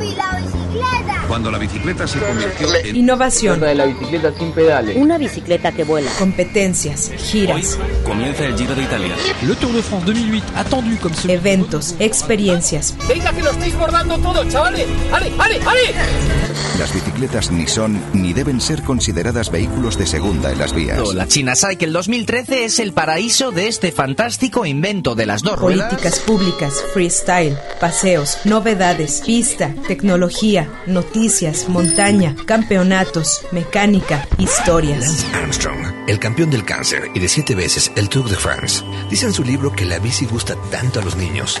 ¡Yupi, la bicicleta! Cuando la bicicleta se convirtió en... Innovación. de la bicicleta sin pedales. Una bicicleta que vuela. Competencias, giras, Comienza el Giro de Italia. Le Tour de France 2008, attendu ce eventos, experiencias. Venga que lo estáis bordando todo, chavales. ¡Ale, ale, ale! Las bicicletas ni son ni deben ser consideradas vehículos de segunda en las vías. La China Cycle 2013 es el paraíso de este fantástico invento de las dos ruedas. Políticas públicas, freestyle, paseos, novedades, pista, tecnología, noticias, montaña, campeonatos, mecánica, historias. Lance Armstrong, el campeón del cáncer y de siete veces el Tour de France, dice en su libro que la bici gusta tanto a los niños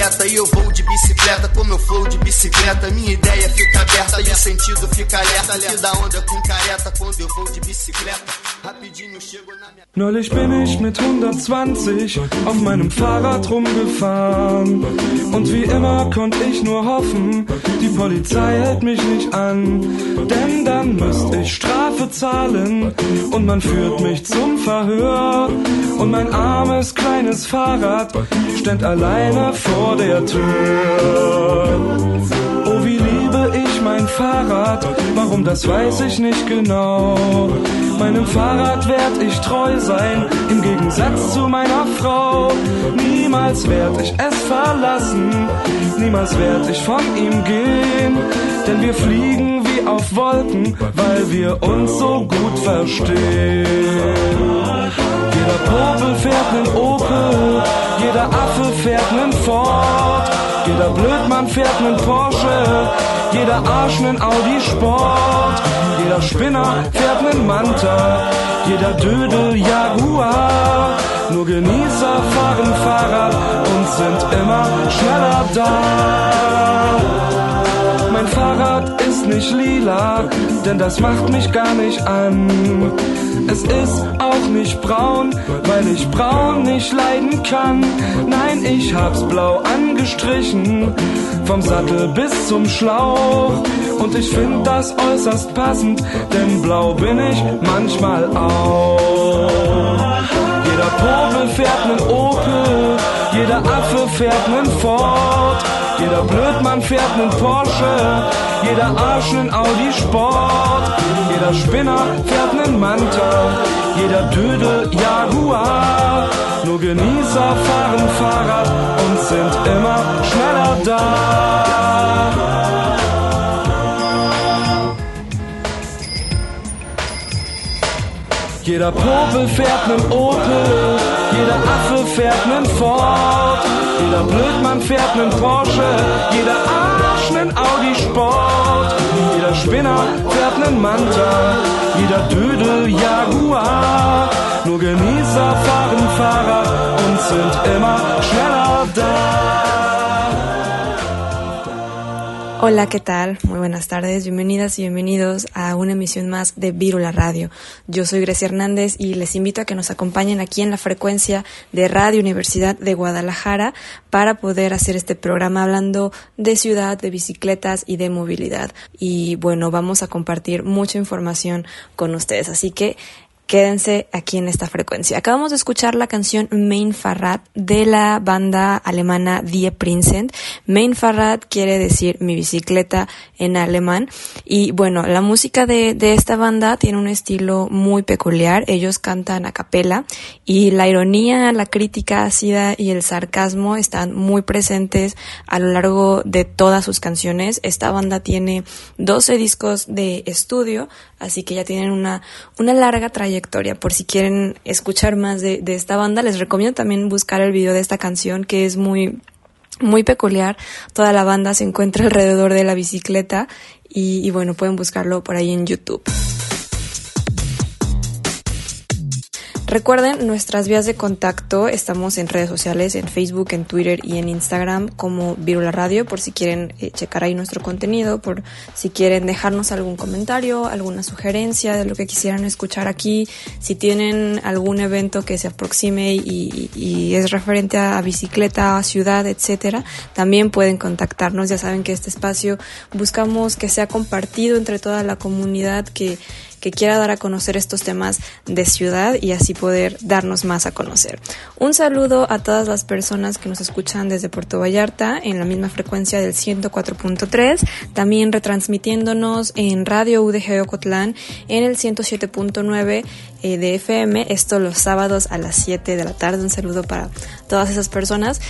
Bicicleta e eu vou de bicicleta com meu flow de bicicleta. Minha ideia fica aberta e o sentido fica alerta. Que da onda com careta quando eu vou de bicicleta. Rapidinho chego na minha. Neulich bin ich mit 120 auf meinem Fahrrad rumgefahren. Und wie immer konnte ich nur hoffen, die Polizei hält mich nicht an. Denn dann müsste ich Strafe zahlen und man führt mich zum Verhör. Und mein armes kleines Fahrrad stand alleine vor der Tür. Oh, wie liebe ich mein Fahrrad, warum das weiß ich nicht genau. Meinem Fahrrad werd ich treu sein, im Gegensatz zu meiner Frau. Niemals werd ich es verlassen, niemals werd ich von ihm gehen. Denn wir fliegen wie auf Wolken, weil wir uns so gut verstehen. Jeder Popel fährt nen Opel, jeder Affe fährt nen Ford, jeder Blödmann fährt nen Porsche, jeder Arsch nen Audi Sport, jeder Spinner fährt nen Manta, jeder Dödel Jaguar. Nur Genießer fahren Fahrrad und sind immer schneller da. Mein Fahrrad ist nicht lila, denn das macht mich gar nicht an. Es ist auch nicht braun, weil ich braun nicht leiden kann. Nein, ich hab's blau angestrichen, vom Sattel bis zum Schlauch. Und ich find das äußerst passend, denn blau bin ich manchmal auch. Jeder Popel fährt nen Opel, jeder Affe fährt nen Ford, jeder Blödmann fährt nen Porsche, jeder Arsch nen Audi Sport, jeder Spinner fährt nen Manta, jeder Dödel Jaguar. Nur Genießer fahren Fahrrad und sind immer schneller da. Jeder Popel fährt nen Opel, jeder Affe fährt nen Ford, jeder Blödmann fährt nen Porsche, jeder Arsch nen Audi Sport, Spinner fährt nen Manta, jeder Dödel Jaguar. Nur Genießer fahren Fahrrad und sind immer schneller da. Hola, ¿qué tal? Muy buenas tardes, bienvenidas y bienvenidos a una emisión más de Vírula Radio. Yo soy Grecia Hernández y les invito a que nos acompañen aquí en la frecuencia de Radio Universidad de Guadalajara para poder hacer este programa hablando de ciudad, de bicicletas y de movilidad. Y bueno, vamos a compartir mucha información con ustedes, así que quédense aquí en esta frecuencia. Acabamos de escuchar la canción Main Fahrrad de la banda alemana Die Prinzen. Main Fahrrad quiere decir mi bicicleta en alemán. Y bueno, la música de, de esta banda tiene un estilo muy peculiar. Ellos cantan a capela y la ironía, la crítica ácida y el sarcasmo están muy presentes a lo largo de todas sus canciones. Esta banda tiene 12 discos de estudio, así que ya tienen una, una larga trayectoria por si quieren escuchar más de, de, esta banda, les recomiendo también buscar el video de esta canción que es muy, muy peculiar. Toda la banda se encuentra alrededor de la bicicleta y, y bueno, pueden buscarlo por ahí en YouTube. Recuerden nuestras vías de contacto, estamos en redes sociales, en Facebook, en Twitter y en Instagram como Virula Radio, por si quieren eh, checar ahí nuestro contenido, por si quieren dejarnos algún comentario, alguna sugerencia de lo que quisieran escuchar aquí, si tienen algún evento que se aproxime y, y es referente a bicicleta, a ciudad, etcétera, también pueden contactarnos. Ya saben que este espacio buscamos que sea compartido entre toda la comunidad que que quiera dar a conocer estos temas de ciudad y así poder darnos más a conocer. Un saludo a todas las personas que nos escuchan desde Puerto Vallarta en la misma frecuencia del 104.3, también retransmitiéndonos en Radio UDG Ocotlán en el 107.9 eh, de FM, esto los sábados a las 7 de la tarde. Un saludo para todas esas personas.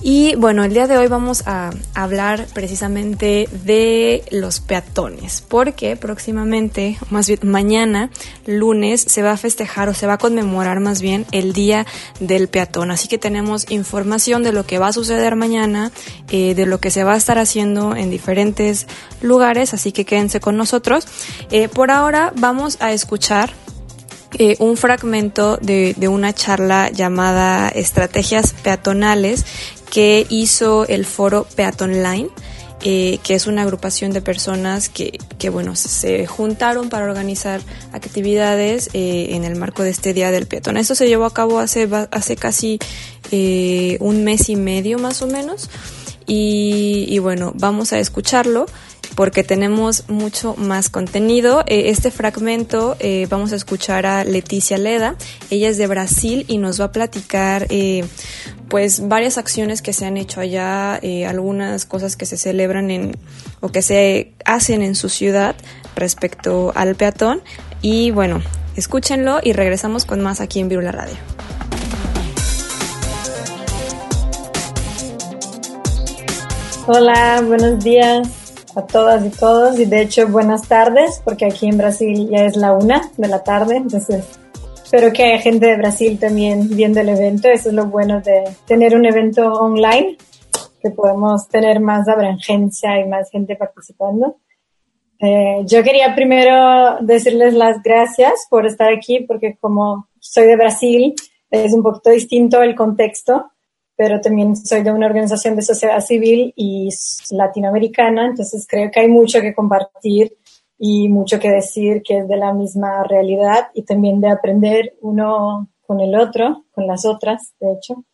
Y bueno, el día de hoy vamos a hablar precisamente de los peatones, porque próximamente, más bien mañana, lunes, se va a festejar o se va a conmemorar más bien el Día del Peatón. Así que tenemos información de lo que va a suceder mañana, eh, de lo que se va a estar haciendo en diferentes lugares, así que quédense con nosotros. Eh, por ahora vamos a escuchar eh, un fragmento de, de, una charla llamada Estrategias Peatonales que hizo el foro Peaton Line. Eh, que es una agrupación de personas que, que, bueno, se juntaron para organizar actividades eh, en el marco de este Día del Peatón. Esto se llevó a cabo hace, hace casi un mes y medio más o menos. Y bueno, vamos a escucharlo porque tenemos mucho más contenido. Eh, este fragmento eh, vamos a escuchar a Leticia Leda. Ella es de Brasil y nos va a platicar eh, pues varias acciones que se han hecho allá, algunas cosas que se celebran en o que se hacen en su ciudad respecto al peatón. Y bueno, escúchenlo y regresamos con más aquí en Virula Radio. Hola, buenos días a todas y todos. Y de hecho buenas tardes porque aquí en Brasil ya es la una de la tarde, entonces espero que haya gente de Brasil también viendo el evento, eso es lo bueno de tener un evento online, que podemos tener más abrangencia y más gente participando. Eh, yo quería primero decirles las gracias por estar aquí porque como soy de Brasil es un poquito distinto el contexto pero también soy de una organización de sociedad civil y latinoamericana, entonces creo que hay mucho que compartir y mucho que decir que es de la misma realidad y también de aprender uno con el otro, con las otras, de hecho.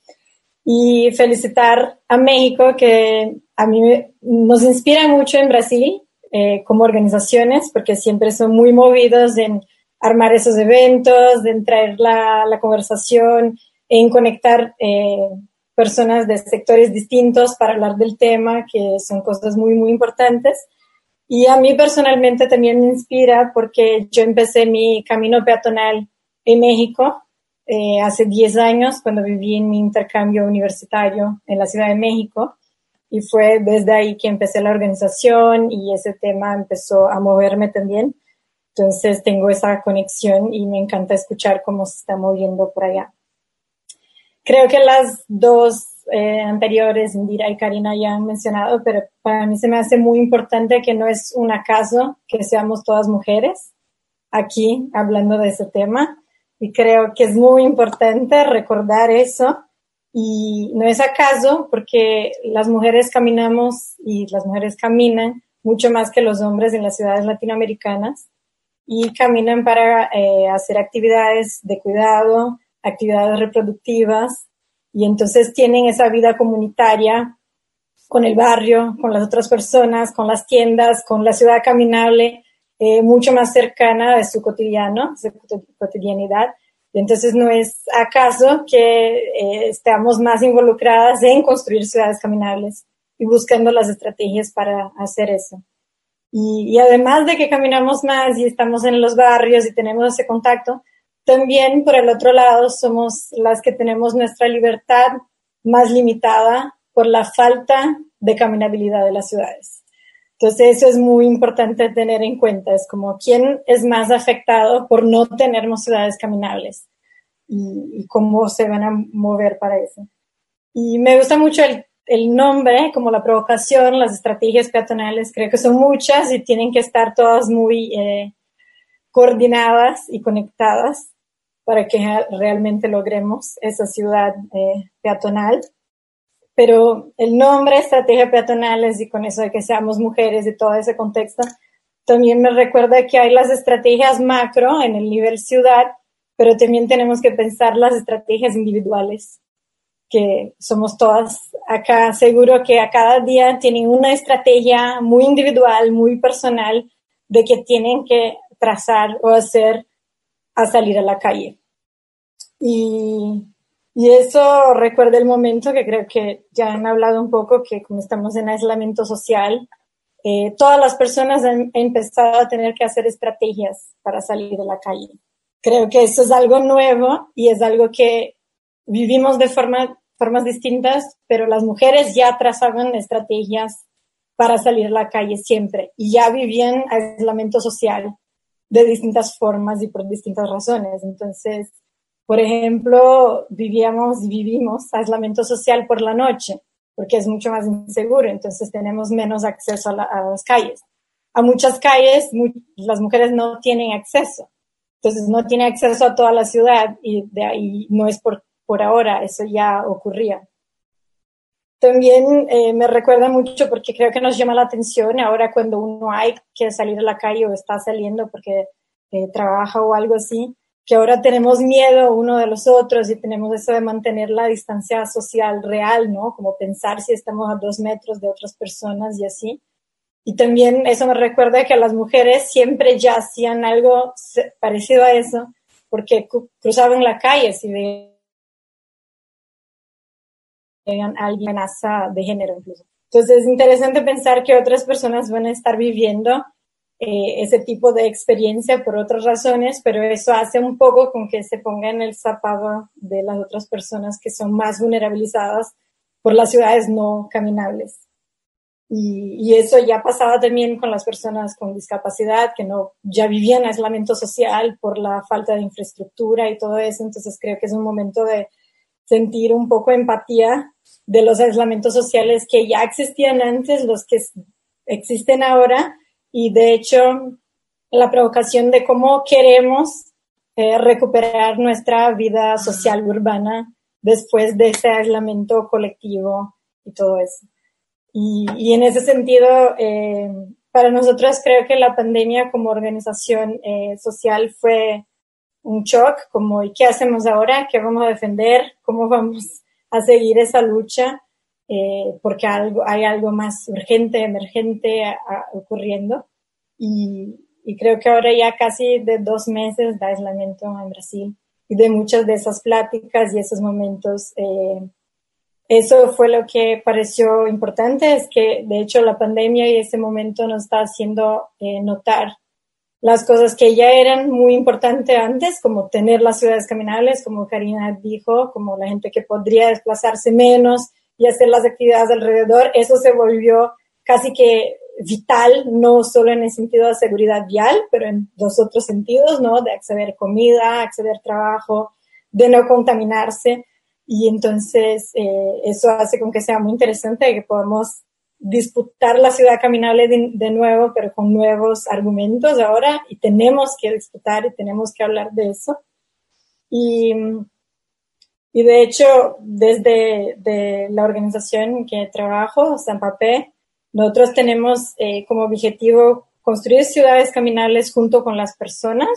Y felicitar a México, que a mí nos inspira mucho en Brasil eh, como organizaciones, porque siempre son muy movidos en armar esos eventos, en traer la, la conversación, en conectar eh, personas de sectores distintos para hablar del tema, que son cosas muy, muy importantes. Y a mí personalmente también me inspira porque yo empecé mi camino peatonal en México eh, hace 10 años cuando viví en mi intercambio universitario en la Ciudad de México. Y fue desde ahí que empecé la organización y ese tema empezó a moverme también. Entonces tengo esa conexión y me encanta escuchar cómo se está moviendo por allá. Creo que las dos eh, anteriores, Indira y Karina, ya han mencionado, pero para mí se me hace muy importante que no es un acaso que seamos todas mujeres aquí hablando de ese tema. Y creo que es muy importante recordar eso. Y no es acaso porque las mujeres caminamos y las mujeres caminan mucho más que los hombres en las ciudades latinoamericanas y caminan para eh, hacer actividades de cuidado, actividades reproductivas y entonces tienen esa vida comunitaria con el barrio, con las otras personas, con las tiendas, con la ciudad caminable, eh, mucho más cercana de su cotidiano, de su cotidianidad. Y entonces no es acaso que eh, estemos más involucradas en construir ciudades caminables y buscando las estrategias para hacer eso. Y, y además de que caminamos más y estamos en los barrios y tenemos ese contacto, también, por el otro lado, somos las que tenemos nuestra libertad más limitada por la falta de caminabilidad de las ciudades. Entonces, eso es muy importante tener en cuenta. Es como quién es más afectado por no tener ciudades caminables y, cómo se van a mover para eso. Y me gusta mucho el, nombre, como la provocación, las estrategias peatonales. Creo que son muchas y tienen que estar todas muy eh, coordinadas y conectadas para que realmente logremos esa ciudad eh, peatonal. Pero el nombre estrategia peatonales y con eso de que seamos mujeres y todo ese contexto, también me recuerda que hay las estrategias macro en el nivel ciudad, pero también tenemos que pensar las estrategias individuales, que somos todas acá, seguro que a cada día tienen una estrategia muy individual, muy personal, de que tienen que trazar o hacer a salir a la calle. Y, y eso recuerda el momento que creo que ya han hablado un poco, que como estamos en aislamiento social, eh, todas las personas han empezado a tener que hacer estrategias para salir de la calle. Creo que eso es algo nuevo y es algo que vivimos de forma, formas distintas, pero las mujeres ya trazaban estrategias para salir a la calle siempre y ya vivían aislamiento social de distintas formas y por distintas razones. Entonces, por ejemplo, vivíamos y vivimos aislamiento social por la noche, porque es mucho más inseguro, entonces tenemos menos acceso a, las calles. A muchas calles las mujeres no tienen acceso, entonces no tienen acceso a toda la ciudad y de ahí no es por, por ahora, eso ya ocurría. También eh, me recuerda mucho porque creo que nos llama la atención ahora cuando uno hay que salir a la calle o está saliendo porque eh, trabaja o algo así, que ahora tenemos miedo uno de los otros y tenemos eso de mantener la distancia social real, ¿no? Como pensar si estamos a dos metros de otras personas y así. Y también eso me recuerda que las mujeres siempre ya hacían algo parecido a eso, porque cruzaban la calle si tengan alguien amenaza de género incluso. Entonces es interesante pensar que otras personas van a estar viviendo eh, ese tipo de experiencia por otras razones, pero eso hace un poco con que se ponga en el zapato de las otras personas que son más vulnerabilizadas por las ciudades no caminables. Y, y, eso ya pasaba también con las personas con discapacidad que no ya vivían aislamiento social por la falta de infraestructura y todo eso. Entonces creo que es un momento de sentir un poco empatía de los aislamientos sociales que ya existían antes, los que existen ahora, y de hecho la provocación de cómo queremos eh, recuperar nuestra vida social urbana después de ese aislamiento colectivo y todo eso. Y, en ese sentido, eh, para nosotros creo que la pandemia como organización eh, social fue un shock, como ¿y qué hacemos ahora? ¿Qué vamos a defender? ¿Cómo vamos a seguir esa lucha? Eh, porque algo, hay algo más urgente, emergente ocurriendo. Y, creo que ahora ya casi de dos meses de aislamiento en Brasil y de muchas de esas pláticas y esos momentos, eh, eso fue lo que pareció importante, es que de hecho la pandemia y ese momento nos está haciendo eh, notar las cosas que ya eran muy importantes antes, como tener las ciudades caminables, como Karina dijo, como la gente que podría desplazarse menos y hacer las actividades alrededor, eso se volvió casi que vital, no solo en el sentido de seguridad vial, pero en dos otros sentidos, ¿no? De acceder comida, acceder trabajo, de no contaminarse. Y entonces eh, eso hace con que sea muy interesante que podamos disputar la ciudad caminable de, nuevo, pero con nuevos argumentos ahora, y tenemos que disputar y tenemos que hablar de eso. Y, y de hecho, desde de la organización que trabajo, San Papé, nosotros tenemos eh, como objetivo construir ciudades caminables junto con las personas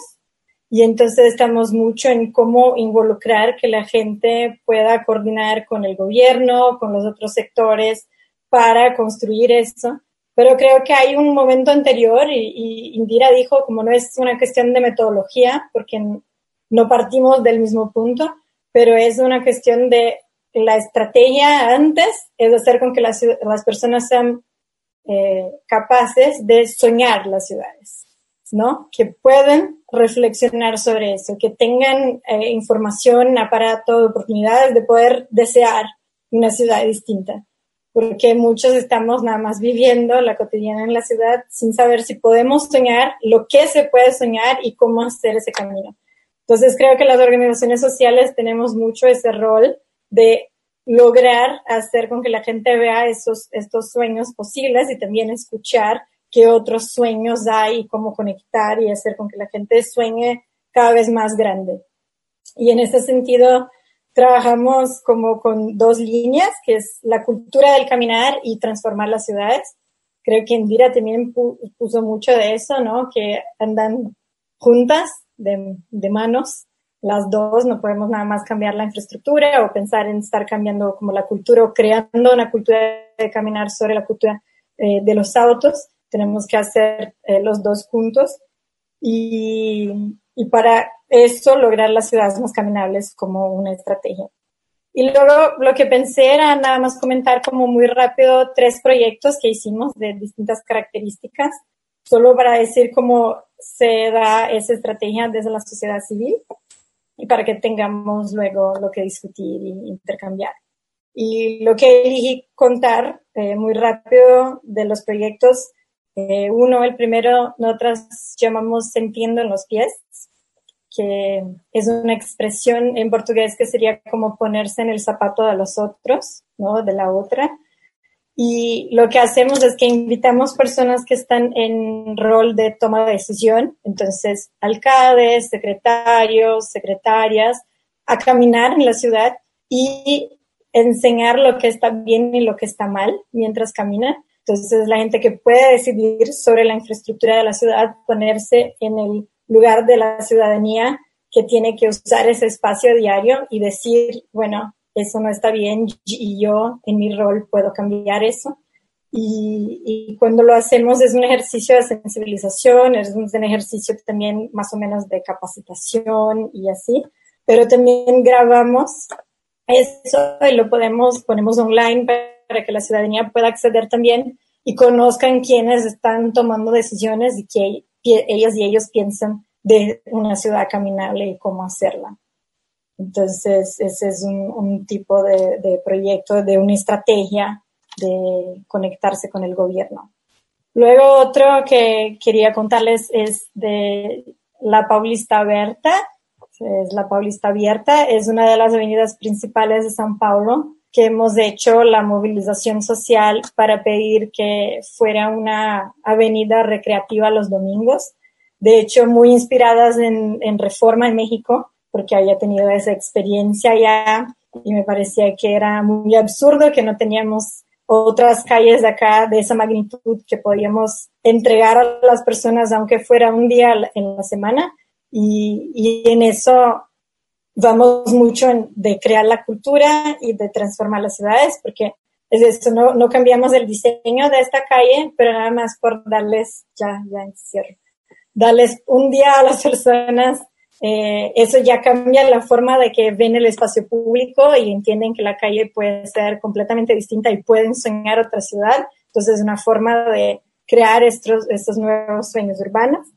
y entonces estamos mucho en cómo involucrar que la gente pueda coordinar con el gobierno, con los otros sectores, para construir eso. Pero creo que hay un momento anterior y, Indira dijo, como no es una cuestión de metodología, porque no partimos del mismo punto, pero es una cuestión de la estrategia antes, es hacer con que las, las personas sean eh, capaces de soñar las ciudades, ¿no? Que pueden reflexionar sobre eso, que tengan eh, información, aparato, oportunidades de poder desear una ciudad distinta porque muchos estamos nada más viviendo la cotidiana en la ciudad sin saber si podemos soñar, lo que se puede soñar y cómo hacer ese camino. Entonces creo que las organizaciones sociales tenemos mucho ese rol de lograr hacer con que la gente vea esos, estos sueños posibles y también escuchar qué otros sueños hay y cómo conectar y hacer con que la gente sueñe cada vez más grande. Y en ese sentido, trabajamos como con dos líneas, que es la cultura del caminar y transformar las ciudades. Creo que Indira también puso mucho de eso, ¿no? Que andan juntas de, de manos las dos, no podemos nada más cambiar la infraestructura o pensar en estar cambiando como la cultura o creando una cultura de caminar sobre la cultura eh, de los autos. Tenemos que hacer eh, los dos juntos y, y para eso lograr las ciudades más caminables como una estrategia. Y luego lo que pensé era nada más comentar como muy rápido tres proyectos que hicimos de distintas características, solo para decir cómo se da esa estrategia desde la sociedad civil y para que tengamos luego lo que discutir e intercambiar. Y lo que elegí contar eh, muy rápido de los proyectos, eh, uno, el primero, nosotros llamamos Sentiendo en los pies, que es una expresión en portugués que sería como ponerse en el zapato de los otros, ¿no? De la otra. Y lo que hacemos es que invitamos personas que están en rol de toma de decisión, entonces alcaldes, secretarios, secretarias, a caminar en la ciudad y enseñar lo que está bien y lo que está mal mientras camina. Entonces la gente que puede decidir sobre la infraestructura de la ciudad, ponerse en el lugar de la ciudadanía que tiene que usar ese espacio diario y decir, bueno, eso no está bien y yo en mi rol puedo cambiar eso. Y, cuando lo hacemos es un ejercicio de sensibilización, es un ejercicio también más o menos de capacitación y así, pero también grabamos eso y lo podemos, ponemos online para que la ciudadanía pueda acceder también y conozcan quiénes están tomando decisiones y que ellas y ellos piensan de una ciudad caminable y cómo hacerla. Entonces, ese es un, tipo de, proyecto, de una estrategia de conectarse con el gobierno. Luego otro que quería contarles es de la Paulista Abierta. Es la Paulista Abierta es una de las avenidas principales de San Paulo que hemos hecho la movilización social para pedir que fuera una avenida recreativa los domingos. De hecho, muy inspiradas en, en Reforma en México, porque había tenido esa experiencia ya y me parecía que era muy absurdo que no teníamos otras calles de acá de esa magnitud que podíamos entregar a las personas aunque fuera un día en la semana y, y en eso vamos mucho en, de crear la cultura y de transformar las ciudades porque es esto, no, no cambiamos el diseño de esta calle, pero nada más por darles, ya, ya cierro, darles un día a las personas eh, eso ya cambia la forma de que ven el espacio público y entienden que la calle puede ser completamente distinta y pueden soñar otra ciudad. Entonces es una forma de crear estos, estos nuevos sueños urbanos.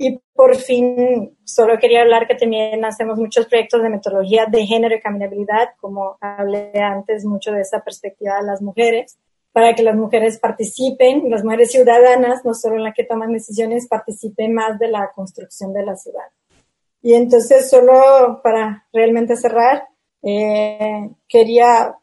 Y por fin, solo quería hablar que también hacemos muchos proyectos de metodología de género y caminabilidad, como hablé antes mucho de esa perspectiva de las mujeres, para que las mujeres participen, las mujeres ciudadanas, no solo en la que toman decisiones, participen más de la construcción de la ciudad. Y entonces, solo para realmente cerrar, eh, quería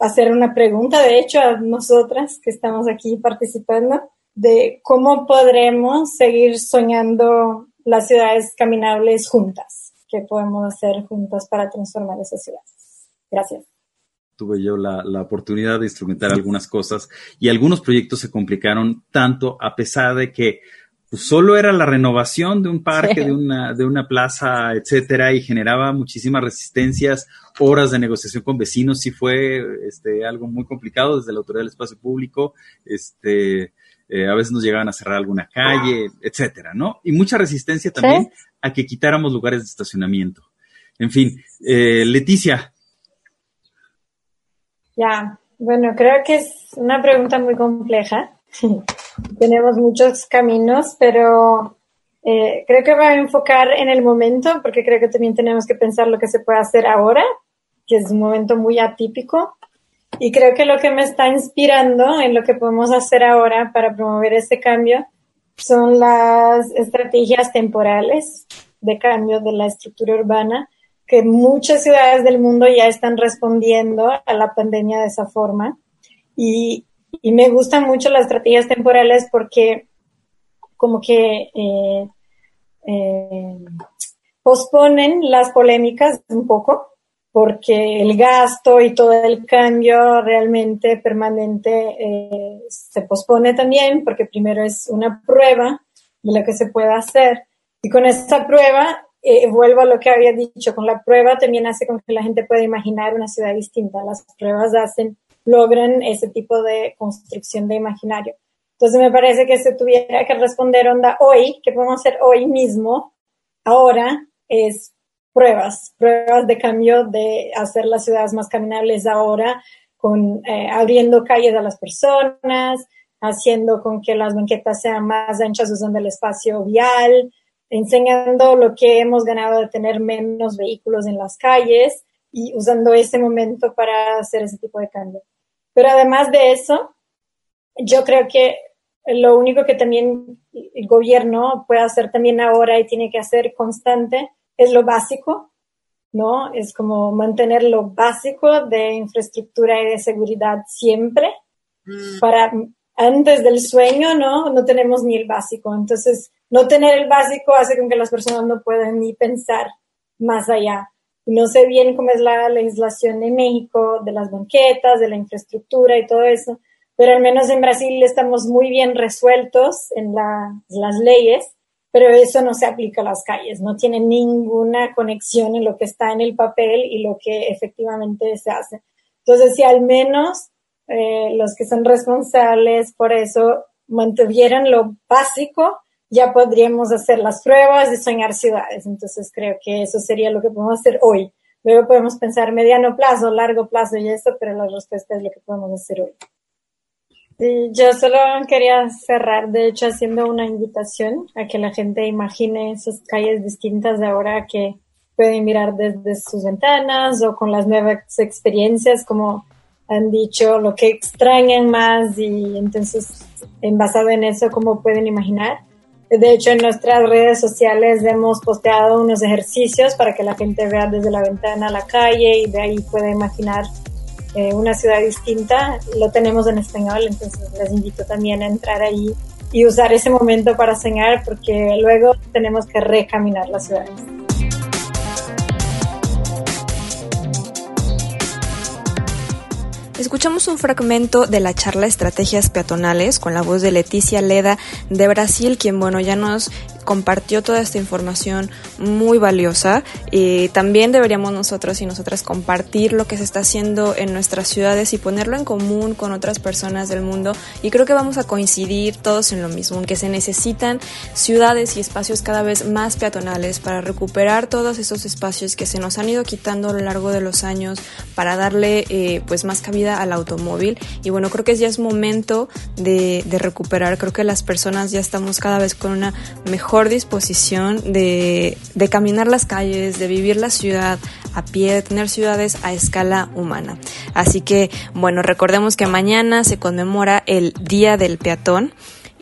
hacer una pregunta, de hecho, a nosotras que estamos aquí participando, de cómo podremos seguir soñando las ciudades caminables juntas. ¿Qué podemos hacer juntas para transformar esas ciudades? Gracias tuve yo la, la, oportunidad de instrumentar algunas cosas y algunos proyectos se complicaron tanto a pesar de que pues solo era la renovación de un parque, de, una, de una plaza, etcétera, y generaba muchísimas resistencias, horas de negociación con vecinos, sí fue este, algo muy complicado desde la autoridad del espacio público, este, eh, a veces nos llegaban a cerrar alguna calle, etcétera, ¿no? Y mucha resistencia también a que quitáramos lugares de estacionamiento. En fin, eh, Leticia. Ya, bueno, creo que es una pregunta muy compleja. Tenemos muchos caminos, pero eh, creo que voy a enfocar en el momento, porque creo que también tenemos que pensar lo que se puede hacer ahora, que es un momento muy atípico. Y creo que lo que me está inspirando en lo que podemos hacer ahora para promover ese cambio son las estrategias temporales de cambio de la estructura urbana, que muchas ciudades del mundo ya están respondiendo a la pandemia de esa forma. Y, y me gustan mucho las estrategias temporales porque como que eh, eh, posponen las polémicas un poco porque el gasto y todo el cambio realmente permanente eh, se pospone también porque primero es una prueba de lo que se puede hacer y con esta prueba eh, vuelvo a lo que había dicho, con la prueba también hace con que la gente pueda imaginar una ciudad distinta. Las pruebas hacen, logran ese tipo de construcción de imaginario. Entonces me parece que se tuviera que responder onda hoy, que podemos hacer hoy mismo, ahora, es pruebas, pruebas de cambio de hacer las ciudades más caminables ahora, con eh, abriendo calles a las personas, haciendo con que las banquetas sean más anchas usando el espacio vial, enseñando lo que hemos ganado de tener menos vehículos en las calles y usando ese momento para hacer ese tipo de cambio. Pero además de eso, yo creo que lo único que también el gobierno puede hacer también ahora y tiene que hacer constante es lo básico, ¿no? Es como mantener lo básico de infraestructura y de seguridad siempre. Mm. Para antes del sueño, ¿no? No tenemos ni el básico. Entonces, no tener el básico hace con que las personas no puedan ni pensar más allá. No sé bien cómo es la legislación en México de las banquetas, de la infraestructura y todo eso, pero al menos en Brasil estamos muy bien resueltos en las leyes, pero eso no se aplica a las calles, no tiene ninguna conexión en lo que está en el papel y lo que efectivamente se hace. Entonces, si al menos eh, los que son responsables por eso mantuvieran lo básico, ya podríamos hacer las pruebas y soñar ciudades. Entonces creo que eso sería lo que podemos hacer hoy. Luego podemos pensar mediano plazo, largo plazo y eso, pero la respuesta es lo que podemos hacer hoy. Yo solo quería cerrar, de hecho, haciendo una invitación a que la gente imagine esas calles distintas de ahora que pueden mirar desde sus ventanas o con las nuevas experiencias, como han dicho, lo que extrañan más y entonces, en basado en eso, cómo pueden imaginar. De hecho, en nuestras redes sociales hemos posteado unos ejercicios para que la gente vea desde la ventana a la calle y de ahí pueda imaginar eh, una ciudad distinta. Lo tenemos en español, entonces les invito también a entrar ahí y usar ese momento para soñar porque luego tenemos que recaminar las ciudades. Escuchamos un fragmento de la charla Estrategias Peatonales con la voz de Leticia Leda de Brasil, quien, bueno, ya nos compartió toda esta información muy valiosa. y también deberíamos nosotros y nosotras compartir lo que se está haciendo en nuestras ciudades y ponerlo en común con otras personas del mundo. Y creo que vamos a coincidir todos en lo mismo, que se necesitan ciudades y espacios cada vez más peatonales para recuperar todos esos espacios que se nos han ido quitando a lo largo de los años para darle eh, pues más cabida al automóvil. Y bueno, creo que ya es momento de recuperar. Creo que las personas ya estamos cada vez con una mejor disposición de, de caminar las calles, de vivir la ciudad a pie, de tener ciudades a escala humana. Así que, bueno, recordemos que mañana se conmemora el Día del Peatón.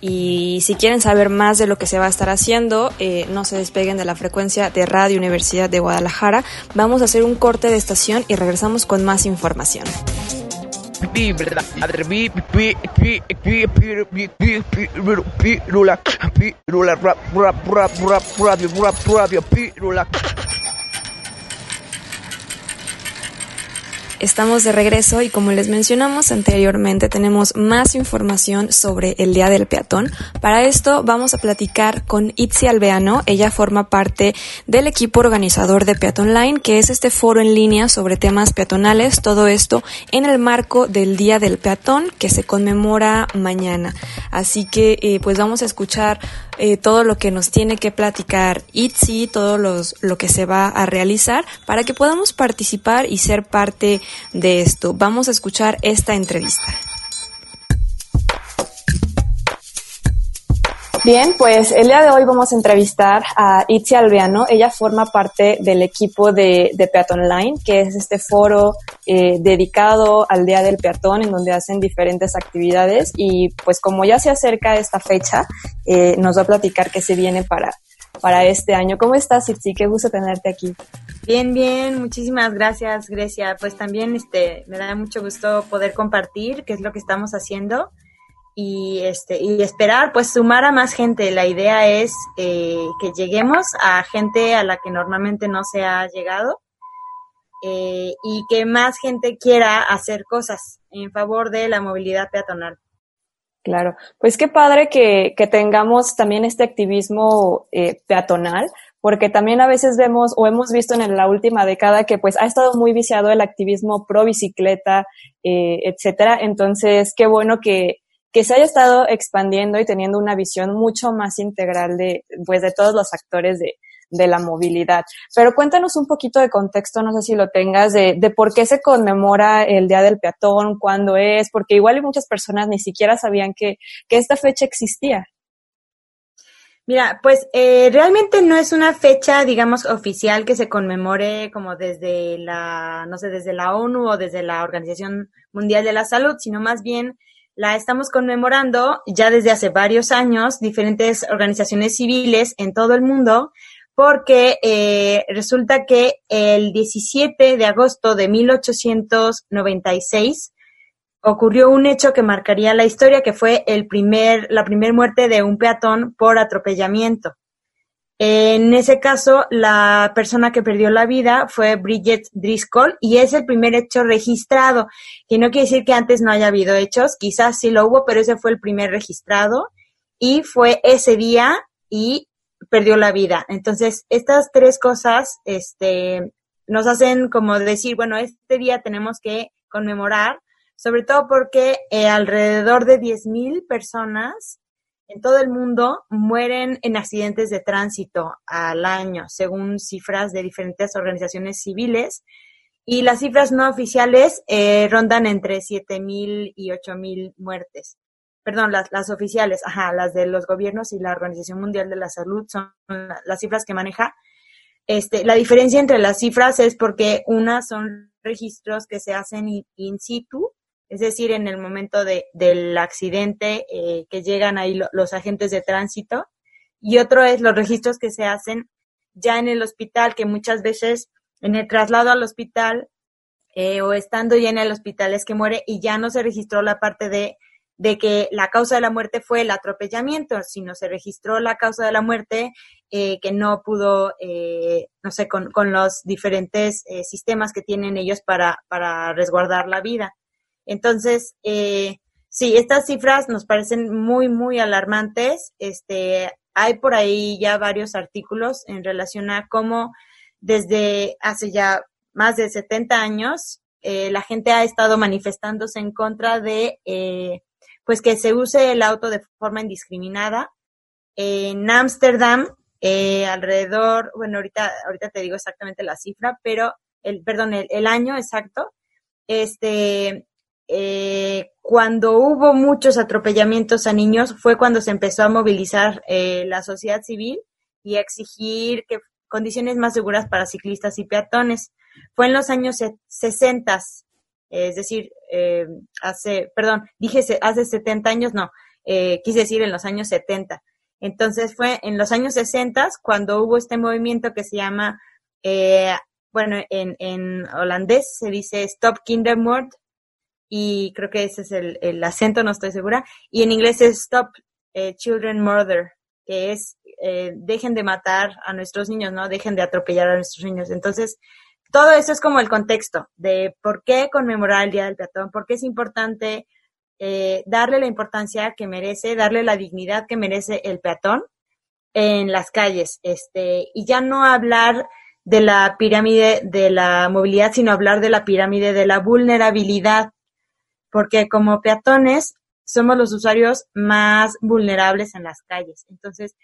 Y si quieren saber más de lo que se va a estar haciendo, eh, no se despeguen de la frecuencia de Radio Universidad de Guadalajara. Vamos a hacer un corte de estación y regresamos con más información. Pirula, pirula, rap, rap, rap, rap, radio, rap, radio, pirula. Estamos de regreso y como les mencionamos anteriormente tenemos más información sobre el Día del Peatón. Para esto vamos a platicar con Itzi Alveano. Ella forma parte del equipo organizador de Peatón Line, que es este foro en línea sobre temas peatonales. Todo esto en el marco del Día del Peatón que se conmemora mañana. Así que eh, pues vamos a escuchar eh, todo lo que nos tiene que platicar Itzi, todo lo que se va a realizar para que podamos participar y ser parte de esto. Vamos a escuchar esta entrevista. Bien, pues el día de hoy vamos a entrevistar a Itzi Alveano. Ella forma parte del equipo de, de Peatón Line, que es este foro eh, dedicado al Día del Peatón, en donde hacen diferentes actividades. Y pues como ya se acerca esta fecha, eh, nos va a platicar qué se viene para, para este año. ¿Cómo estás, Itzi? Qué gusto tenerte aquí. Bien, bien, muchísimas gracias, Grecia. Pues también este, me da mucho gusto poder compartir qué es lo que estamos haciendo y este y esperar pues sumar a más gente. La idea es eh, que lleguemos a gente a la que normalmente no se ha llegado eh, y que más gente quiera hacer cosas en favor de la movilidad peatonal. Claro, pues qué padre que, que tengamos también este activismo eh, peatonal, porque también a veces vemos o hemos visto en la última década que pues ha estado muy viciado el activismo pro bicicleta, eh, etcétera. Entonces, qué bueno que, que se haya estado expandiendo y teniendo una visión mucho más integral de, pues, de todos los actores de, de la movilidad. Pero cuéntanos un poquito de contexto, no sé si lo tengas, de, de por qué se conmemora el Día del Peatón, cuándo es, porque igual muchas personas ni siquiera sabían que, que esta fecha existía. Mira, pues eh, realmente no es una fecha, digamos, oficial que se conmemore como desde la, no sé, desde la ONU o desde la Organización Mundial de la Salud, sino más bien la estamos conmemorando ya desde hace varios años, diferentes organizaciones civiles en todo el mundo, porque eh, resulta que el 17 de agosto de 1896 ocurrió un hecho que marcaría la historia, que fue el primer, la primera muerte de un peatón por atropellamiento. En ese caso, la persona que perdió la vida fue Bridget Driscoll y es el primer hecho registrado, que no quiere decir que antes no haya habido hechos, quizás sí lo hubo, pero ese fue el primer registrado y fue ese día y perdió la vida. Entonces, estas tres cosas, este, nos hacen como decir, bueno, este día tenemos que conmemorar, sobre todo porque eh, alrededor de 10.000 personas en todo el mundo mueren en accidentes de tránsito al año, según cifras de diferentes organizaciones civiles. Y las cifras no oficiales eh, rondan entre 7.000 y 8.000 muertes. Perdón, las, las oficiales, ajá, las de los gobiernos y la Organización Mundial de la Salud son las cifras que maneja. Este, la diferencia entre las cifras es porque unas son registros que se hacen in situ es decir, en el momento de, del accidente eh, que llegan ahí los agentes de tránsito, y otro es los registros que se hacen ya en el hospital, que muchas veces en el traslado al hospital eh, o estando ya en el hospital es que muere y ya no se registró la parte de, de que la causa de la muerte fue el atropellamiento, sino se registró la causa de la muerte eh, que no pudo, no sé, con, con los diferentes sistemas que tienen ellos para, para resguardar la vida. Entonces, eh, sí, estas cifras nos parecen muy, muy alarmantes. Este, hay por ahí ya varios artículos en relación a cómo desde hace ya más de 70 años eh, la gente ha estado manifestándose en contra de eh, pues que se use el auto de forma indiscriminada. En Ámsterdam, eh, alrededor, bueno, ahorita, ahorita te digo exactamente la cifra, pero el, perdón, el, el año exacto, este, eh, cuando hubo muchos atropellamientos a niños fue cuando se empezó a movilizar eh, la sociedad civil y a exigir que condiciones más seguras para ciclistas y peatones. Fue en los años 60, es decir, eh, hace, perdón, dije hace 70 años, no, eh, quise decir en los años 70. Entonces fue en los años 60 cuando hubo este movimiento que se llama, eh, bueno, en, en holandés se dice Stop Kindermoord, y creo que ese es el, el acento, no estoy segura, y en inglés es Stop eh, Children Murder, que es eh, dejen de matar a nuestros niños, ¿no? Dejen de atropellar a nuestros niños. Entonces, todo eso es como el contexto de por qué conmemorar el Día del Peatón, por qué es importante eh, darle la importancia que merece, darle la dignidad que merece el peatón en las calles, este, y ya no hablar de la pirámide de la movilidad, sino hablar de la pirámide de la vulnerabilidad porque como peatones somos los usuarios más vulnerables en las calles. Entonces,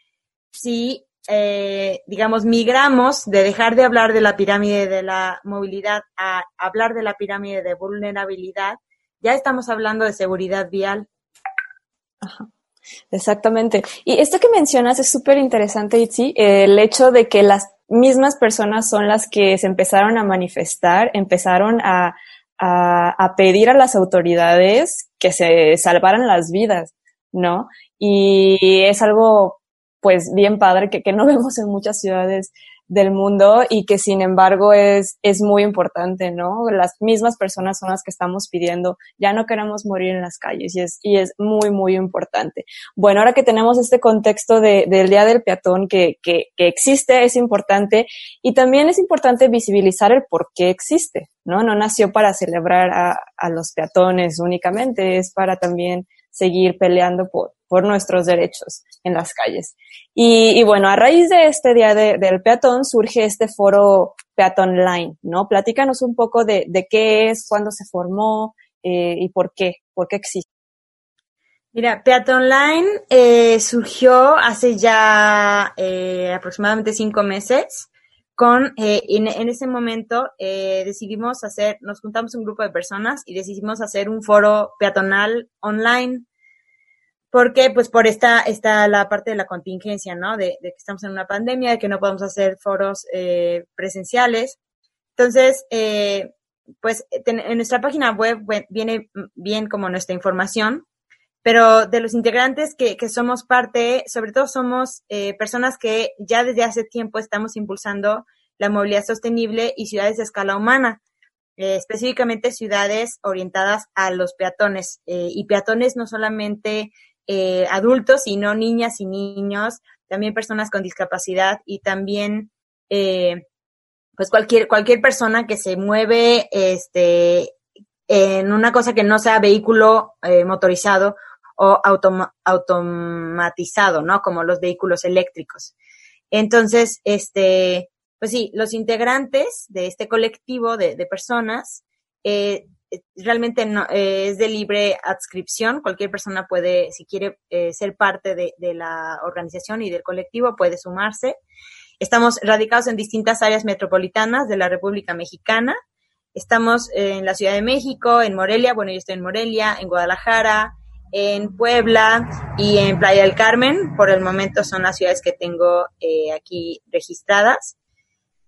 si, eh, digamos, migramos de dejar de hablar de la pirámide de la movilidad a hablar de la pirámide de vulnerabilidad, ya estamos hablando de seguridad vial. Ajá. Exactamente. Y esto que mencionas es súper interesante, Itzi, el hecho de que las mismas personas son las que se empezaron a manifestar, empezaron a, a, pedir a las autoridades que se salvaran las vidas, ¿no? Y es algo, pues, bien padre que, que no vemos en muchas ciudades del mundo y que sin embargo es, es muy importante, ¿no? Las mismas personas son las que estamos pidiendo, ya no queremos morir en las calles y es, y es muy, muy importante. Bueno, ahora que tenemos este contexto de, del Día del Peatón que, que, que existe, es importante y también es importante visibilizar el por qué existe, ¿no? No nació para celebrar a, a los peatones únicamente, es para también seguir peleando por, por nuestros derechos en las calles. Y, y bueno, a raíz de este Día de, del Peatón surge este foro Peatón Line, ¿no? Platícanos un poco de, de qué es, cuándo se formó eh, y por qué, por qué existe. Mira, Peatón Line eh, surgió hace ya eh, aproximadamente cinco meses con, en, en, ese momento decidimos hacer, nos juntamos un grupo de personas y decidimos hacer un foro peatonal online. Porque Pues por esta, esta la parte de la contingencia, ¿no? De, de, que estamos en una pandemia, de que no podemos hacer foros eh, presenciales. Entonces, eh, pues ten, en nuestra página web viene bien como nuestra información, pero de los integrantes que, que somos parte, sobre todo somos eh, personas que ya desde hace tiempo estamos impulsando la movilidad sostenible y ciudades de escala humana, eh, específicamente ciudades orientadas a los peatones. Eh, y peatones no solamente eh, adultos, sino niñas y niños, también personas con discapacidad y también eh, pues cualquier, cualquier persona que se mueve este, en una cosa que no sea vehículo eh, motorizado o autom automatizado, ¿no? Como los vehículos eléctricos. Entonces, este, pues sí, los integrantes de este colectivo de, de personas eh, realmente no, eh, es de libre adscripción. Cualquier persona puede, si quiere eh, ser parte de, de, la organización y del colectivo, puede sumarse. Estamos radicados en distintas áreas metropolitanas de la República Mexicana. Estamos en la Ciudad de México, en Morelia, bueno, yo estoy en Morelia, en Guadalajara, en Puebla y en Playa del Carmen. Por el momento son las ciudades que tengo eh, aquí registradas.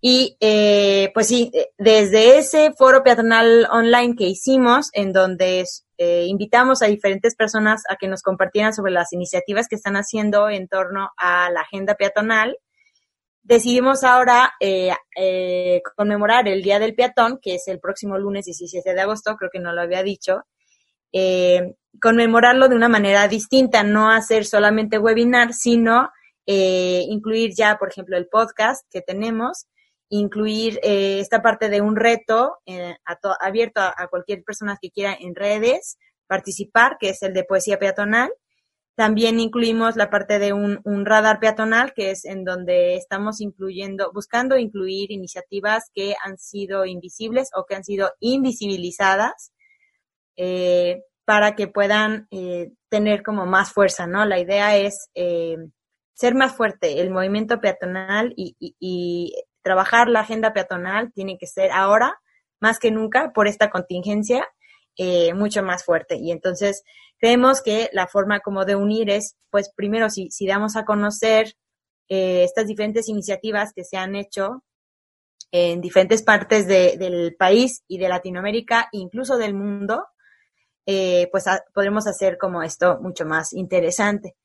Y eh, pues sí, desde ese foro peatonal online que hicimos, en donde eh, invitamos a diferentes personas a que nos compartieran sobre las iniciativas que están haciendo en torno a la agenda peatonal, decidimos ahora eh, eh, conmemorar el Día del Peatón, que es el próximo lunes 17 de agosto, creo que no lo había dicho, eh, conmemorarlo de una manera distinta, no hacer solamente webinar, sino eh, incluir ya, por ejemplo, el podcast que tenemos, incluir eh, esta parte de un reto eh, a abierto a, cualquier persona que quiera en redes participar, que es el de poesía peatonal. También incluimos la parte de un, un, radar peatonal, que es en donde estamos incluyendo, buscando incluir iniciativas que han sido invisibles o que han sido invisibilizadas eh, para que puedan eh, tener como más fuerza, ¿no? La idea es eh, ser más fuerte, el movimiento peatonal y, y, y trabajar la agenda peatonal tiene que ser ahora, más que nunca, por esta contingencia, eh, mucho más fuerte. Y entonces creemos que la forma como de unir es, pues primero, si, si damos a conocer eh, estas diferentes iniciativas que se han hecho en diferentes partes de, del país y de Latinoamérica, incluso del mundo, eh, pues a, podremos hacer como esto mucho más interesante.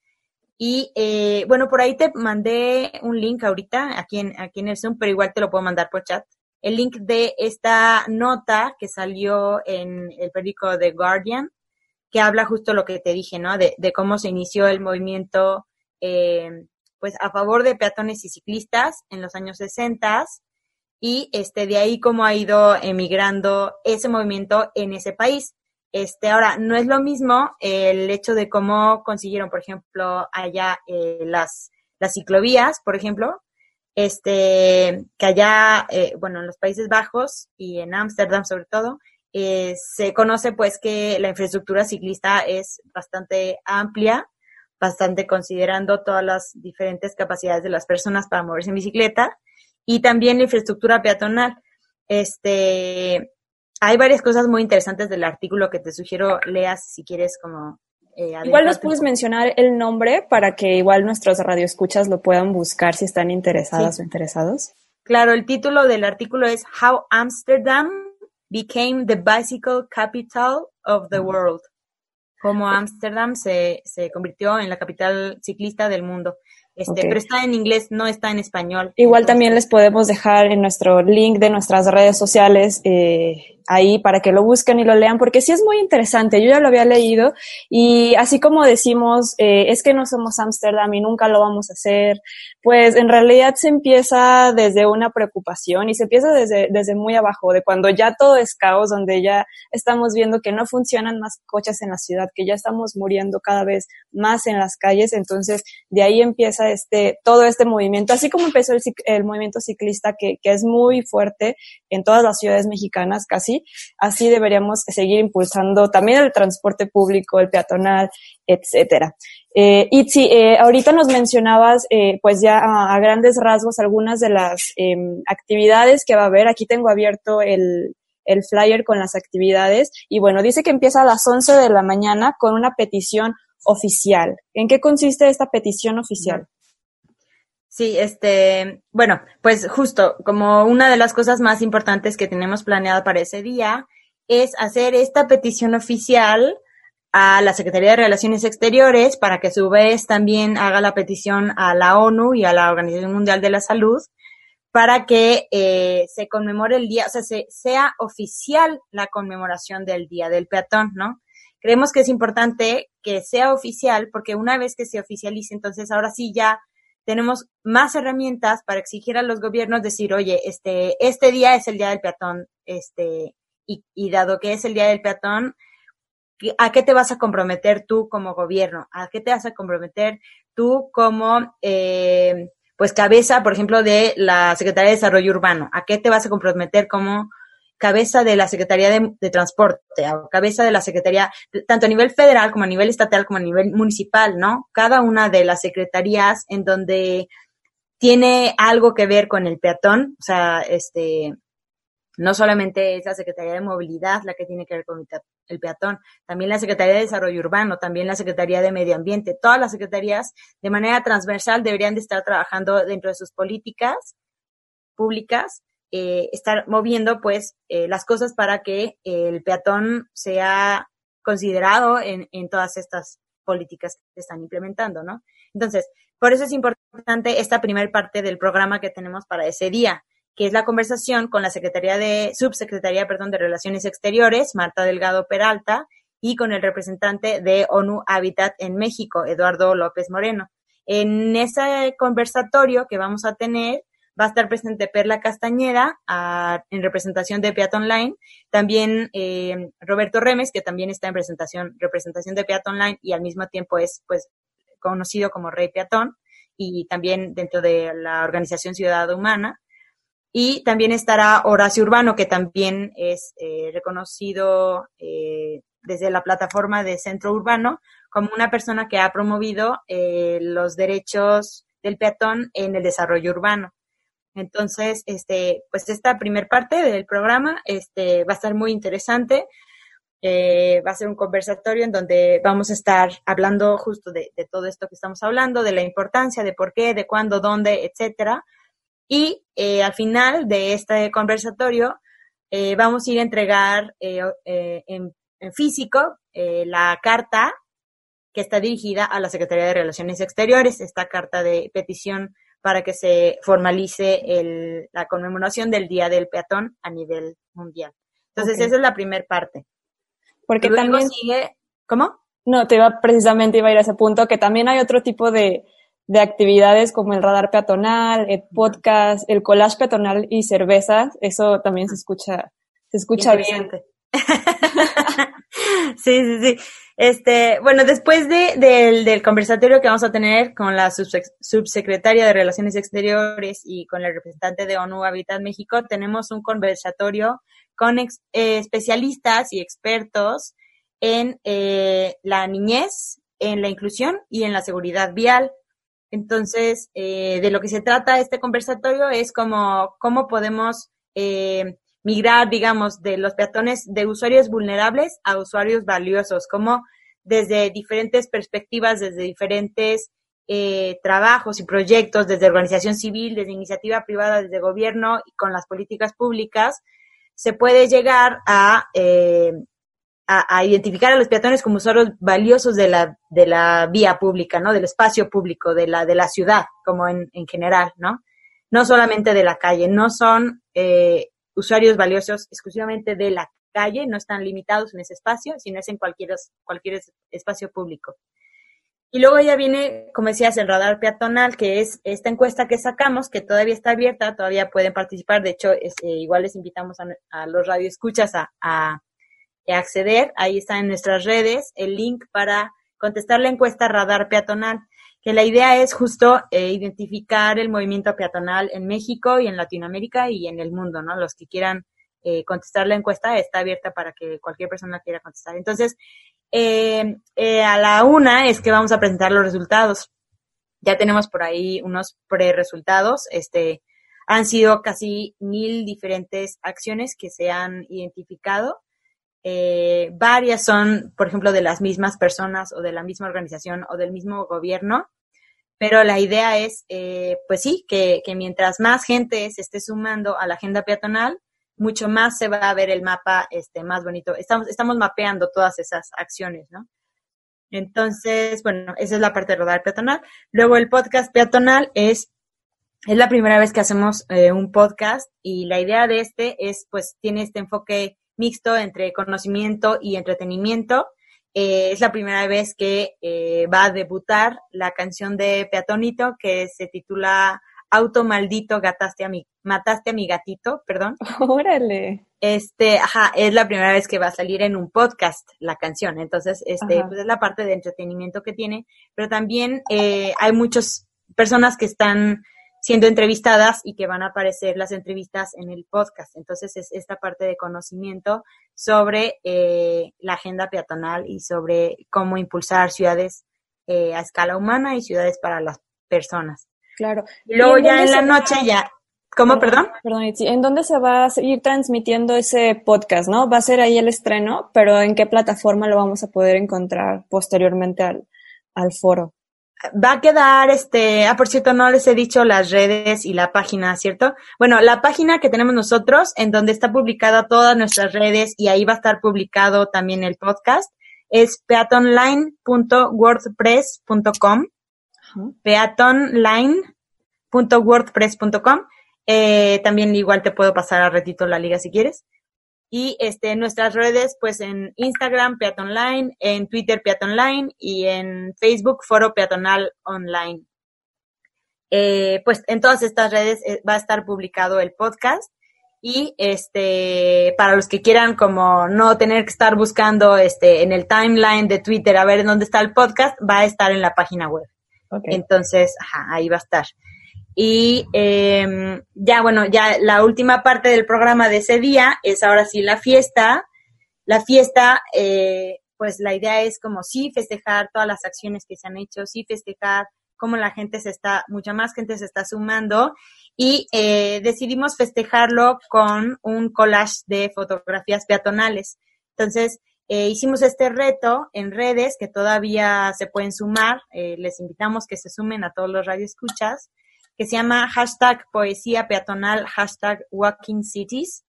Y eh, bueno, por ahí te mandé un link ahorita, aquí en, aquí en el Zoom, pero igual te lo puedo mandar por chat. El link de esta nota que salió en el periódico The Guardian, que habla justo lo que te dije, ¿no? De, de cómo se inició el movimiento, eh, pues a favor de peatones y ciclistas en los años 60 y este, de ahí cómo ha ido emigrando ese movimiento en ese país. Este, ahora, no es lo mismo el hecho de cómo consiguieron, por ejemplo, allá eh, las, las ciclovías, por ejemplo, este, que allá, eh, bueno, en los Países Bajos y en Ámsterdam sobre todo, eh, se conoce pues que la infraestructura ciclista es bastante amplia, bastante considerando todas las diferentes capacidades de las personas para moverse en bicicleta y también la infraestructura peatonal. Este, hay varias cosas muy interesantes del artículo que te sugiero leas si quieres como... Eh, igual nos puedes mencionar el nombre para que igual nuestros radioescuchas lo puedan buscar si están interesadas sí. o interesados. Claro, el título del artículo es How Amsterdam Became the Bicycle Capital of the World. Como Ámsterdam se, se convirtió en la capital ciclista del mundo. Este, Pero está en inglés, no está en español. Igual también les podemos dejar en nuestro link de nuestras redes sociales eh, ahí para que lo busquen y lo lean, porque sí es muy interesante. Yo ya lo había leído y así como decimos, eh, es que no somos Ámsterdam y nunca lo vamos a hacer, pues en realidad se empieza desde una preocupación y se empieza desde, desde muy abajo, de cuando ya todo es caos, donde ya estamos viendo que no funcionan más coches en la ciudad, que ya estamos muriendo cada vez más en las calles. Entonces, de ahí empieza este, todo este movimiento, así como empezó el, el movimiento ciclista, que, que es muy fuerte en todas las ciudades mexicanas casi, así deberíamos seguir impulsando también el transporte público, el peatonal, etcétera. Eh, Itzi, eh, ahorita nos mencionabas, eh, pues ya a, grandes rasgos, algunas de las em, actividades que va a haber. Aquí tengo abierto el, el flyer con las actividades y bueno, dice que empieza a las 11 de la mañana con una petición oficial. ¿En qué consiste esta petición oficial? Sí, este, bueno, pues justo como una de las cosas más importantes que tenemos planeada para ese día es hacer esta petición oficial a la Secretaría de Relaciones Exteriores para que a su vez también haga la petición a la ONU y a la Organización Mundial de la Salud para que eh, se conmemore el día, o sea, se, sea oficial la conmemoración del Día del Peatón, ¿no? Creemos que es importante que sea oficial porque una vez que se oficialice, entonces ahora sí ya tenemos más herramientas para exigir a los gobiernos decir, oye, este, este día es el día del peatón, este, y, y dado que es el día del peatón, ¿a qué te vas a comprometer tú como gobierno? ¿A qué te vas a comprometer tú como, eh, pues cabeza, por ejemplo, de la Secretaría de Desarrollo Urbano? ¿A qué te vas a comprometer como cabeza de la Secretaría de, Transporte, cabeza de la Secretaría, tanto a nivel federal como a nivel estatal como a nivel municipal, ¿no? Cada una de las secretarías en donde tiene algo que ver con el peatón, o sea, este, no solamente es la Secretaría de Movilidad la que tiene que ver con el peatón, también la Secretaría de Desarrollo Urbano, también la Secretaría de Medio Ambiente, todas las secretarías de manera transversal deberían de estar trabajando dentro de sus políticas públicas eh, estar moviendo pues eh, las cosas para que el peatón sea considerado en, en todas estas políticas que están implementando, ¿no? Entonces, por eso es importante esta primera parte del programa que tenemos para ese día, que es la conversación con la Secretaría de, Subsecretaría, perdón, de Relaciones Exteriores, Marta Delgado Peralta, y con el representante de ONU Habitat en México, Eduardo López Moreno. En ese conversatorio que vamos a tener, va a estar presente Perla Castañeda en representación de Peat Online, también eh, Roberto Remes, que también está en presentación, representación de Peat Online y al mismo tiempo es pues conocido como Rey Peatón y también dentro de la organización Ciudad Humana. Y también estará Horacio Urbano, que también es eh, reconocido eh, desde la plataforma de Centro Urbano como una persona que ha promovido los derechos del peatón en el desarrollo urbano. Entonces, este, pues esta primer parte del programa este, va a estar muy interesante. Eh, va a ser un conversatorio en donde vamos a estar hablando justo de, todo esto que estamos hablando, de la importancia, de por qué, de cuándo, dónde, etcétera. Y eh, al final de este conversatorio eh, vamos a ir a entregar en, en, físico la carta que está dirigida a la Secretaría de Relaciones Exteriores, esta carta de petición para que se formalice el, la conmemoración del Día del Peatón a nivel mundial. Entonces, esa es la primera parte. Porque también sigue, ¿cómo? No, te iba precisamente iba a ir a ese punto que también hay otro tipo de, de actividades como el radar peatonal, el podcast, el collage peatonal y cervezas. Eso también se escucha, se escucha bien. sí, sí, sí. Este, bueno, después de, del, del conversatorio que vamos a tener con la subsecretaria de Relaciones Exteriores y con el representante de ONU Habitat México, tenemos un conversatorio con eh, especialistas y expertos en eh, la niñez, en la inclusión y en la seguridad vial. Entonces, eh, de lo que se trata este conversatorio es como cómo podemos eh, migrar, digamos, de los peatones de usuarios vulnerables a usuarios valiosos, como desde diferentes perspectivas, desde diferentes eh, trabajos y proyectos, desde organización civil, desde iniciativa privada, desde gobierno y con las políticas públicas, se puede llegar a, eh, a, identificar a los peatones como usuarios valiosos de la, de la vía pública, ¿no? Del espacio público, de la, de la ciudad, como en, en general, ¿no? No solamente de la calle, no son eh, usuarios valiosos exclusivamente de la calle, no están limitados en ese espacio, sino es en cualquier, cualquier espacio público. Y luego ya viene, como decías, el radar peatonal, que es esta encuesta que sacamos, que todavía está abierta, todavía pueden participar. De hecho, eh, igual les invitamos a, a los radioescuchas a, a, acceder. Ahí está en nuestras redes el link para contestar la encuesta radar peatonal, que la idea es justo eh, identificar el movimiento peatonal en México y en Latinoamérica y en el mundo, ¿no? Los que quieran eh, contestar la encuesta está abierta para que cualquier persona quiera contestar. Entonces, eh, eh, a la una es que vamos a presentar los resultados. Ya tenemos por ahí unos pre-resultados. Este, han sido casi mil diferentes acciones que se han identificado. Eh, varias son, por ejemplo, de las mismas personas o de la misma organización o del mismo gobierno. Pero la idea es, eh, pues sí, que, que mientras más gente se esté sumando a la agenda peatonal, mucho más se va a ver el mapa este, más bonito. Estamos, estamos mapeando todas esas acciones, ¿no? Entonces, bueno, esa es la parte de rodar peatonal. Luego el podcast peatonal es, es la primera vez que hacemos eh, un podcast y la idea de este es, pues, tiene este enfoque mixto entre conocimiento y entretenimiento. Eh, es la primera vez que eh, va a debutar la canción de Peatonito que se titula auto maldito gataste a mi, mataste a mi gatito, perdón. Órale. Este, ajá, es la primera vez que va a salir en un podcast la canción. Entonces, este, pues es la parte de entretenimiento que tiene, pero también eh, hay muchas personas que están siendo entrevistadas y que van a aparecer las entrevistas en el podcast. Entonces, es esta parte de conocimiento sobre eh, la agenda peatonal y sobre cómo impulsar ciudades eh, a escala humana y ciudades para las personas. Claro. Y luego ya en la noche ya. ¿Cómo, perdón? Perdón, ¿en dónde se va a seguir transmitiendo ese podcast, no? Va a ser ahí el estreno, pero ¿en qué plataforma lo vamos a poder encontrar posteriormente al, al foro? Va a quedar, este, ah, por cierto, no les he dicho las redes y la página, ¿cierto? Bueno, la página que tenemos nosotros, en donde está publicada todas nuestras redes y ahí va a estar publicado también el podcast, es peatonline.wordpress.com peatonline.wordpress.com. Eh, también igual te puedo pasar a retito la liga si quieres. Y este, nuestras redes, pues en Instagram, Peatonline, en Twitter, Peatonline y en Facebook, Foro Peatonal Online. Eh, pues en todas estas redes eh, va a estar publicado el podcast y este para los que quieran como no tener que estar buscando este en el timeline de Twitter a ver dónde está el podcast va a estar en la página web entonces, ajá, ahí va a estar. Y eh, ya, bueno, ya la última parte del programa de ese día es ahora sí la fiesta. La fiesta, eh, pues la idea es como sí festejar todas las acciones que se han hecho, sí festejar cómo la gente se está, mucha más gente se está sumando y eh, decidimos festejarlo con un collage de fotografías peatonales. Entonces, eh, hicimos este reto en redes que todavía se pueden sumar. Eh, les invitamos que se sumen a todos los radioescuchas, que se llama hashtag poesía peatonal, hashtag walking cities,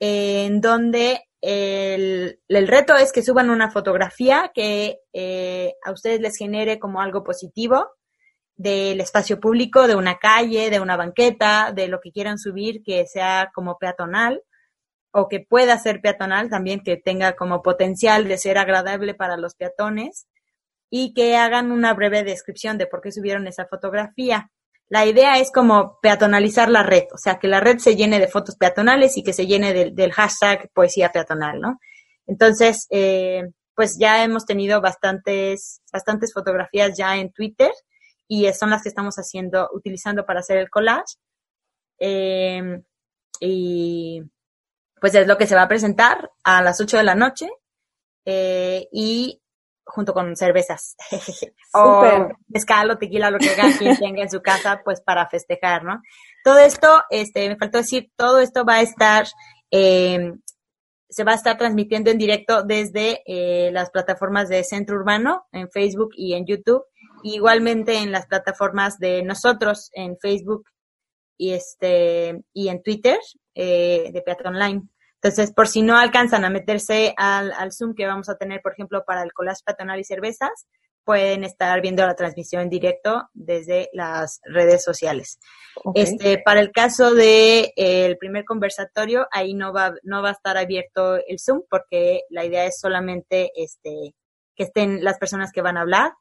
en donde el, reto es que suban una fotografía que eh, a ustedes les genere como algo positivo del espacio público, de una calle, de una banqueta, de lo que quieran subir que sea como peatonal o que pueda ser peatonal también, que tenga como potencial de ser agradable para los peatones y que hagan una breve descripción de por qué subieron esa fotografía. La idea es como peatonalizar la red, o sea, que la red se llene de fotos peatonales y que se llene del, hashtag poesía peatonal, ¿no? Entonces, eh, pues ya hemos tenido bastantes, bastantes fotografías ya en Twitter y son las que estamos haciendo, utilizando para hacer el collage. Eh, y pues es lo que se va a presentar a las 8 de la noche eh, y junto con cervezas o mezcal o tequila, lo que quien tenga en su casa, pues para festejar, ¿no? Todo esto, este, me faltó decir, todo esto va a estar, eh, se va a estar transmitiendo en directo desde eh, las plataformas de Centro Urbano, en Facebook y en YouTube, igualmente en las plataformas de nosotros, en Facebook y este y en Twitter, de Peatón Online. Entonces, por si no alcanzan a meterse al, al Zoom que vamos a tener, por ejemplo, para el collage patronal y cervezas, pueden estar viendo la transmisión en directo desde las redes sociales. Este, para el caso de eh, el primer conversatorio, ahí no va, no va a estar abierto el Zoom porque la idea es solamente este, que estén las personas que van a hablar.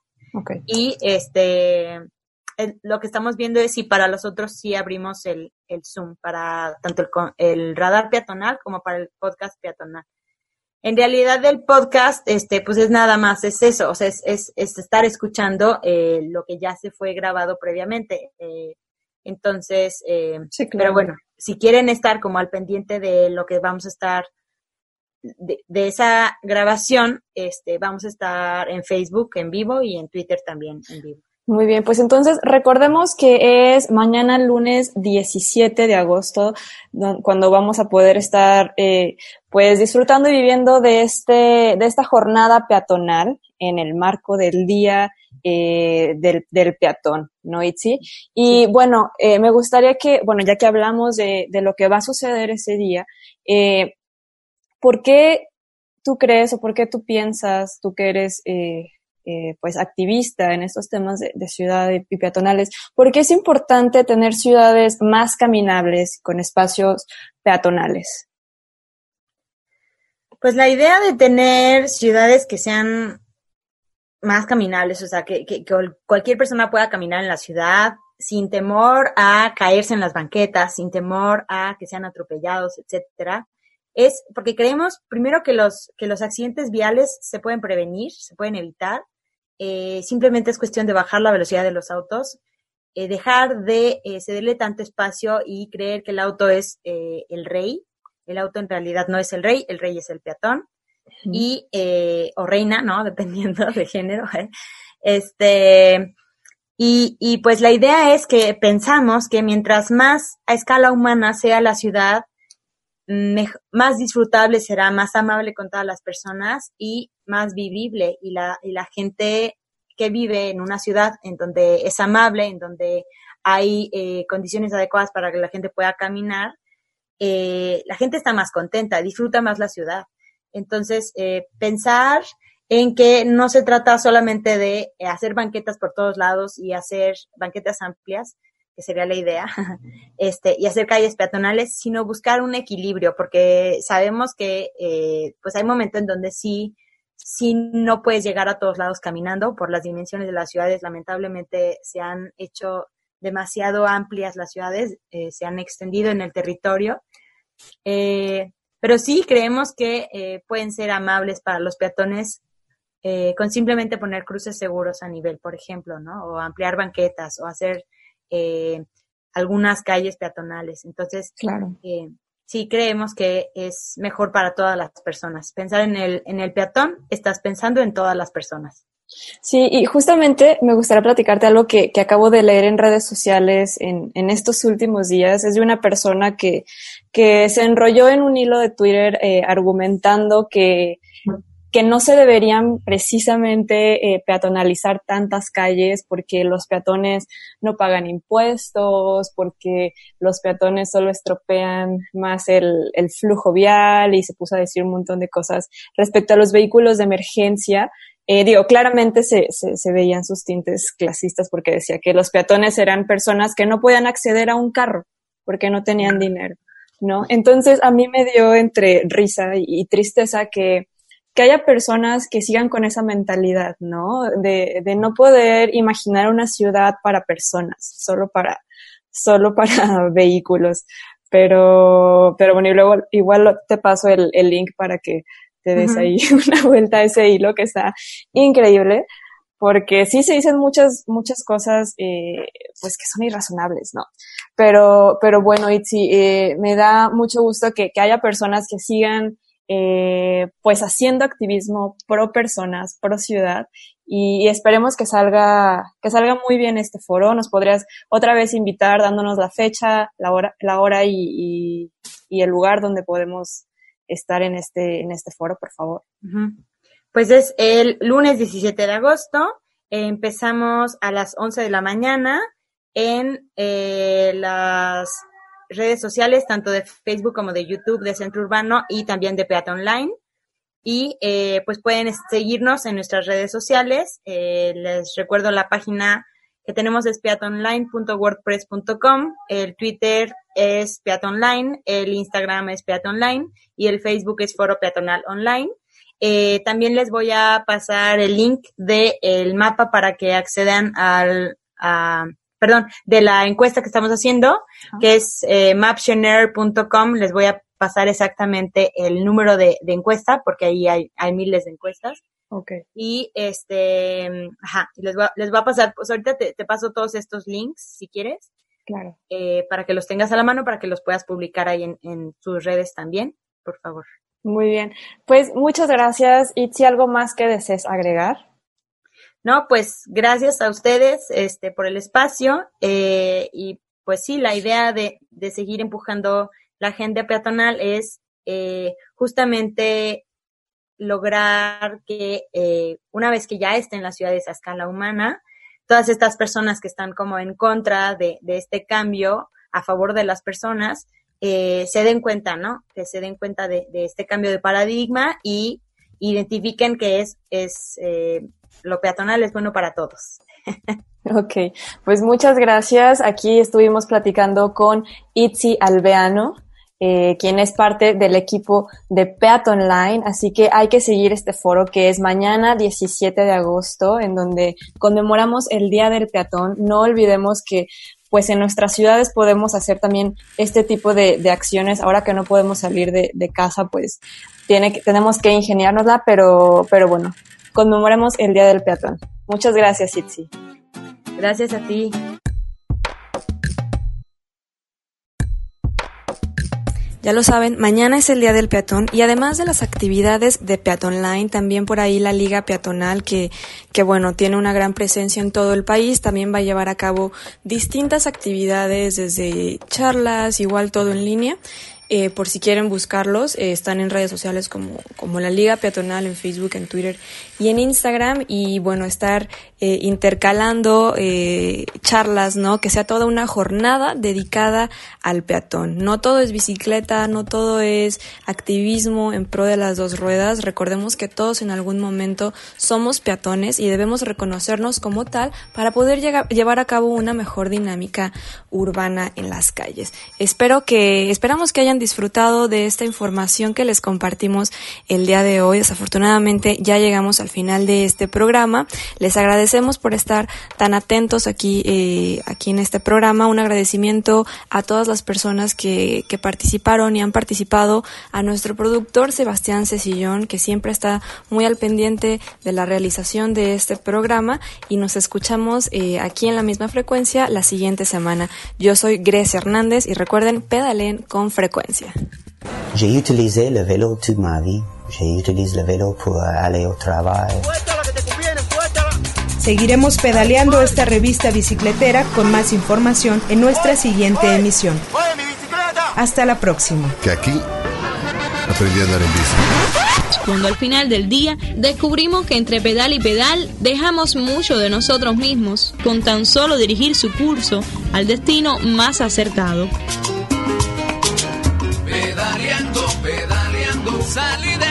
Y este, lo que estamos viendo es si para los otros sí abrimos el, el Zoom, para tanto el, el radar peatonal como para el podcast peatonal. En realidad el podcast, este, pues es nada más, es eso, o sea, es, es, estar escuchando eh, lo que ya se fue grabado previamente. Eh, entonces, eh, pero bueno, si quieren estar como al pendiente de lo que vamos a estar, de, de, esa grabación, este, vamos a estar en Facebook en vivo y en Twitter también en vivo. Muy bien, pues entonces recordemos que es mañana lunes 17 de agosto cuando vamos a poder estar eh, pues disfrutando y viviendo de este de esta jornada peatonal en el marco del día eh, del, del, peatón, ¿no, Itzi? Y bueno, eh, me gustaría que, bueno, ya que hablamos de, de, lo que va a suceder ese día, ¿por qué tú crees o por qué tú piensas, tú que eres eh, pues activista en estos temas de, de ciudad y peatonales, porque es importante tener ciudades más caminables con espacios peatonales. Pues la idea de tener ciudades que sean más caminables, o sea, que, que, que cualquier persona pueda caminar en la ciudad sin temor a caerse en las banquetas, sin temor a que sean atropellados, etcétera, es porque creemos primero que los que los accidentes viales se pueden prevenir, se pueden evitar eh, simplemente es cuestión de bajar la velocidad de los autos, eh, dejar de eh, cederle tanto espacio y creer que el auto es el rey. El auto en realidad no es el rey, el rey es el peatón. Y, eh, o reina, ¿no? Dependiendo de género. Este, y, y pues la idea es que pensamos que mientras más a escala humana sea la ciudad, más disfrutable será, más amable con todas las personas y más vivible y la, y la gente que vive en una ciudad en donde es amable, en donde hay eh, condiciones adecuadas para que la gente pueda caminar, eh, la gente está más contenta, disfruta más la ciudad. Entonces, eh, pensar en que no se trata solamente de hacer banquetas por todos lados y hacer banquetas amplias, que sería la idea, este, y hacer calles peatonales, sino buscar un equilibrio, porque sabemos que eh, pues hay momentos en donde sí, sí no puedes llegar a todos lados caminando por las dimensiones de las ciudades, lamentablemente se han hecho demasiado amplias las ciudades, eh, se han extendido en el territorio, eh, pero sí creemos que pueden ser amables para los peatones eh, con simplemente poner cruces seguros a nivel, por ejemplo, ¿no? O ampliar banquetas o hacer eh, algunas calles peatonales. Entonces, claro. eh, sí creemos que es mejor para todas las personas. Pensar en el, en el peatón, estás pensando en todas las personas. Sí, y justamente me gustaría platicarte algo que, que acabo de leer en redes sociales en, en, estos últimos días. Es de una persona que, que se enrolló en un hilo de Twitter eh, argumentando que que no se deberían precisamente eh, peatonalizar tantas calles porque los peatones no pagan impuestos, porque los peatones solo estropean más el, flujo vial y se puso a decir un montón de cosas respecto a los vehículos de emergencia. Eh, digo, claramente se, se, se veían sus tintes clasistas porque decía que los peatones eran personas que no podían acceder a un carro porque no tenían dinero, ¿no? Entonces a mí me dio entre risa y tristeza que que haya personas que sigan con esa mentalidad, ¿no? De, de no poder imaginar una ciudad para personas, solo para, solo para vehículos. Pero, pero bueno, y luego igual te paso el, el link para que te des uh -huh. ahí una vuelta a ese hilo que está increíble, porque sí se dicen muchas, muchas cosas, eh, pues que son irrazonables, ¿no? Pero, pero bueno, Itzi, eh, me da mucho gusto que, que haya personas que sigan eh, pues haciendo activismo pro personas, pro ciudad y, esperemos que salga, que salga muy bien este foro. Nos podrías otra vez invitar dándonos la fecha, la hora, la hora y, el lugar donde podemos estar en este, en este foro, por favor. Pues es el lunes 17 de agosto. Empezamos a las 11 de la mañana en eh, las redes sociales, tanto de Facebook como de YouTube, de Centro Urbano y también de Peata Online. Y eh, pues pueden seguirnos en nuestras redes sociales. Eh, les recuerdo la página que tenemos es peatonline.wordpress.com, el Twitter es peatonline, el Instagram es peatonline y el Facebook es Foro Peatonal Online. Eh, también les voy a pasar el link del el mapa para que accedan al, a, perdón, de la encuesta que estamos haciendo, que es eh. Les voy a pasar exactamente el número de, encuesta, porque ahí hay, hay miles de encuestas. Okay. Y este, ajá, les voy a, les voy a pasar, pues ahorita te, paso todos estos links, si quieres. Claro. Eh, para que los tengas a la mano, para que los puedas publicar ahí en, en sus redes también, por favor. Muy bien. Pues muchas gracias. ¿Y si algo más que desees agregar? No, pues gracias a ustedes este, por el espacio eh, y pues sí, la idea de, de, seguir empujando la agenda peatonal es eh, justamente lograr que eh, una vez que ya esté en las ciudades a escala humana, todas estas personas que están como en contra de, de este cambio a favor de las personas, eh, se den cuenta, ¿no? Que se den cuenta de, de, este cambio de paradigma y identifiquen que es, es eh, lo peatonal es bueno para todos. Ok, pues muchas gracias. Aquí estuvimos platicando con Itzi Alveano, eh, quien es parte del equipo de Peaton Line, así que hay que seguir este foro que es mañana 17 de agosto, en donde conmemoramos el Día del Peatón. No olvidemos que pues en nuestras ciudades podemos hacer también este tipo de, de acciones. Ahora que no podemos salir de casa, pues tiene que, tenemos que ingeniárnosla, pero, pero bueno, conmemoremos el Día del Peatón. Muchas gracias, Itzi. Gracias a ti. Ya lo saben, mañana es el Día del Peatón y además de las actividades de Peatón Line, también por ahí la Liga Peatonal que, que bueno, tiene una gran presencia en todo el país, también va a llevar a cabo distintas actividades desde charlas, igual todo en línea. Eh, por si quieren buscarlos, eh, están en redes sociales como, como la Liga Peatonal, en Facebook, en Twitter y en Instagram. Y bueno, estar eh, intercalando eh, charlas, ¿no? Que sea toda una jornada dedicada al peatón. No todo es bicicleta, no todo es activismo en pro de las dos ruedas. Recordemos que todos en algún momento somos peatones y debemos reconocernos como tal para poder llevar a cabo una mejor dinámica urbana en las calles. Espero que, esperamos que hayan disfrutado de esta información que les compartimos el día de hoy. Desafortunadamente ya llegamos al final de este programa. Les agradecemos por estar tan atentos aquí, eh, aquí en este programa. Un agradecimiento a todas las personas que, que participaron y han participado, a nuestro productor Sebastián Cecillón, que siempre está muy al pendiente de la realización de este programa y nos escuchamos eh, aquí en la misma frecuencia la siguiente semana. Yo soy Grecia Hernández y recuerden, pedalen con frecuencia. J'ai utilisé le vélo toute ma vie. J'ai utilisé le vélo pour aller au travail. Seguiremos pedaleando esta revista bicicletera con más información en nuestra siguiente emisión. Hasta la próxima. Que aquí aprendí a andar en bici. Cuando al final del día descubrimos que entre pedal y pedal dejamos mucho de nosotros mismos con tan solo dirigir su curso al destino más acertado. salí de